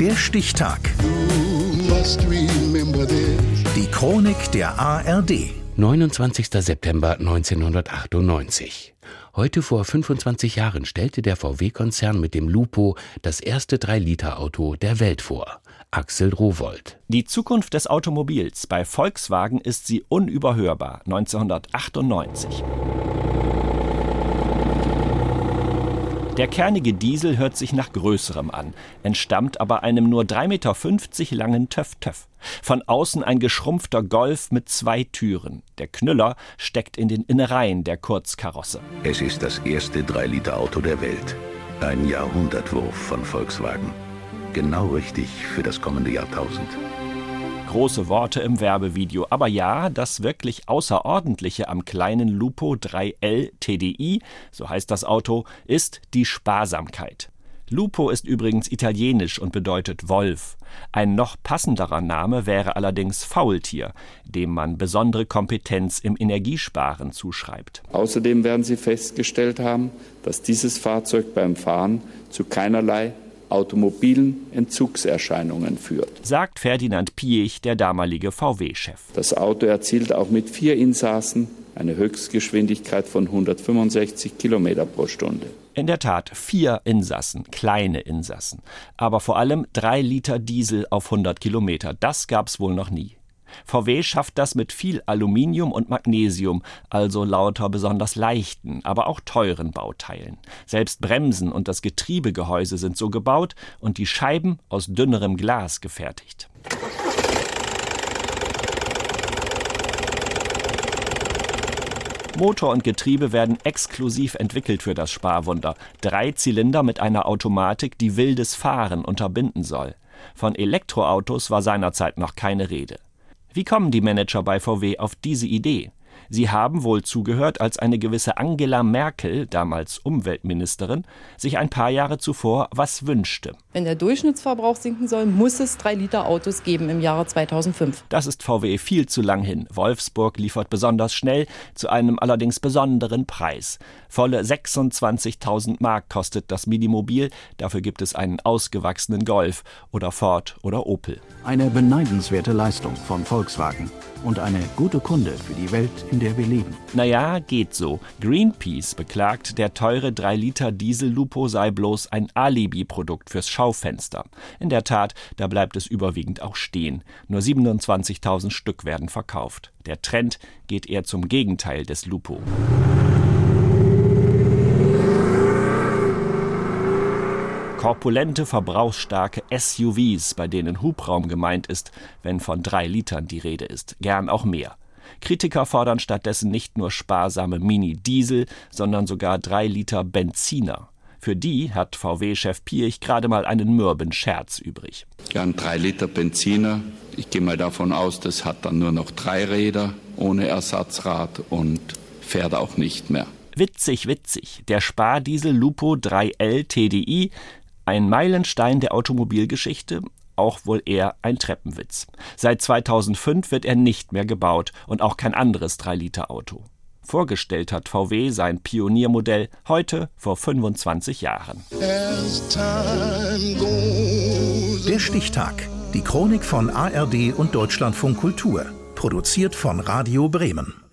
Der Stichtag. Die Chronik der ARD. 29. September 1998. Heute vor 25 Jahren stellte der VW-Konzern mit dem Lupo das erste 3-Liter-Auto der Welt vor. Axel Rowold. Die Zukunft des Automobils bei Volkswagen ist sie unüberhörbar. 1998. Der kernige Diesel hört sich nach Größerem an, entstammt aber einem nur 3,50 Meter langen Töff-Töff. Von außen ein geschrumpfter Golf mit zwei Türen. Der Knüller steckt in den Innereien der Kurzkarosse. Es ist das erste 3-Liter-Auto der Welt. Ein Jahrhundertwurf von Volkswagen. Genau richtig für das kommende Jahrtausend. Große Worte im Werbevideo. Aber ja, das wirklich Außerordentliche am kleinen Lupo 3L TDI, so heißt das Auto, ist die Sparsamkeit. Lupo ist übrigens italienisch und bedeutet Wolf. Ein noch passenderer Name wäre allerdings Faultier, dem man besondere Kompetenz im Energiesparen zuschreibt. Außerdem werden Sie festgestellt haben, dass dieses Fahrzeug beim Fahren zu keinerlei automobilen Entzugserscheinungen führt. Sagt Ferdinand Piech, der damalige VW-Chef. Das Auto erzielt auch mit vier Insassen eine Höchstgeschwindigkeit von 165 Kilometer pro Stunde. In der Tat vier Insassen, kleine Insassen, aber vor allem drei Liter Diesel auf 100 Kilometer. Das gab's wohl noch nie. VW schafft das mit viel Aluminium und Magnesium, also lauter besonders leichten, aber auch teuren Bauteilen. Selbst Bremsen und das Getriebegehäuse sind so gebaut und die Scheiben aus dünnerem Glas gefertigt. Motor und Getriebe werden exklusiv entwickelt für das Sparwunder. Drei Zylinder mit einer Automatik, die wildes Fahren unterbinden soll. Von Elektroautos war seinerzeit noch keine Rede. Wie kommen die Manager bei VW auf diese Idee? Sie haben wohl zugehört, als eine gewisse Angela Merkel, damals Umweltministerin, sich ein paar Jahre zuvor was wünschte. Wenn der Durchschnittsverbrauch sinken soll, muss es 3 Liter Autos geben im Jahre 2005. Das ist VW viel zu lang hin. Wolfsburg liefert besonders schnell, zu einem allerdings besonderen Preis. Volle 26.000 Mark kostet das Minimobil. Dafür gibt es einen ausgewachsenen Golf oder Ford oder Opel. Eine beneidenswerte Leistung von Volkswagen und eine gute Kunde für die Welt, in der wir leben. Naja, geht so. Greenpeace beklagt, der teure 3-Liter Diesel-Lupo sei bloß ein Alibi-Produkt fürs Schaufenster. In der Tat, da bleibt es überwiegend auch stehen. Nur 27.000 Stück werden verkauft. Der Trend geht eher zum Gegenteil des Lupo. Korpulente, verbrauchsstarke SUVs, bei denen Hubraum gemeint ist, wenn von drei Litern die Rede ist, gern auch mehr. Kritiker fordern stattdessen nicht nur sparsame Mini-Diesel, sondern sogar drei Liter Benziner. Für die hat VW-Chef Pirch gerade mal einen mürben Scherz übrig. Ja, ein 3 Liter Benziner. Ich gehe mal davon aus, das hat dann nur noch drei Räder ohne Ersatzrad und fährt auch nicht mehr. Witzig, witzig. Der Spardiesel Lupo 3L TDI ein Meilenstein der Automobilgeschichte, auch wohl eher ein Treppenwitz. Seit 2005 wird er nicht mehr gebaut und auch kein anderes 3-Liter-Auto. Vorgestellt hat VW sein Pioniermodell heute vor 25 Jahren. Der Stichtag. Die Chronik von ARD und Deutschlandfunk Kultur. Produziert von Radio Bremen.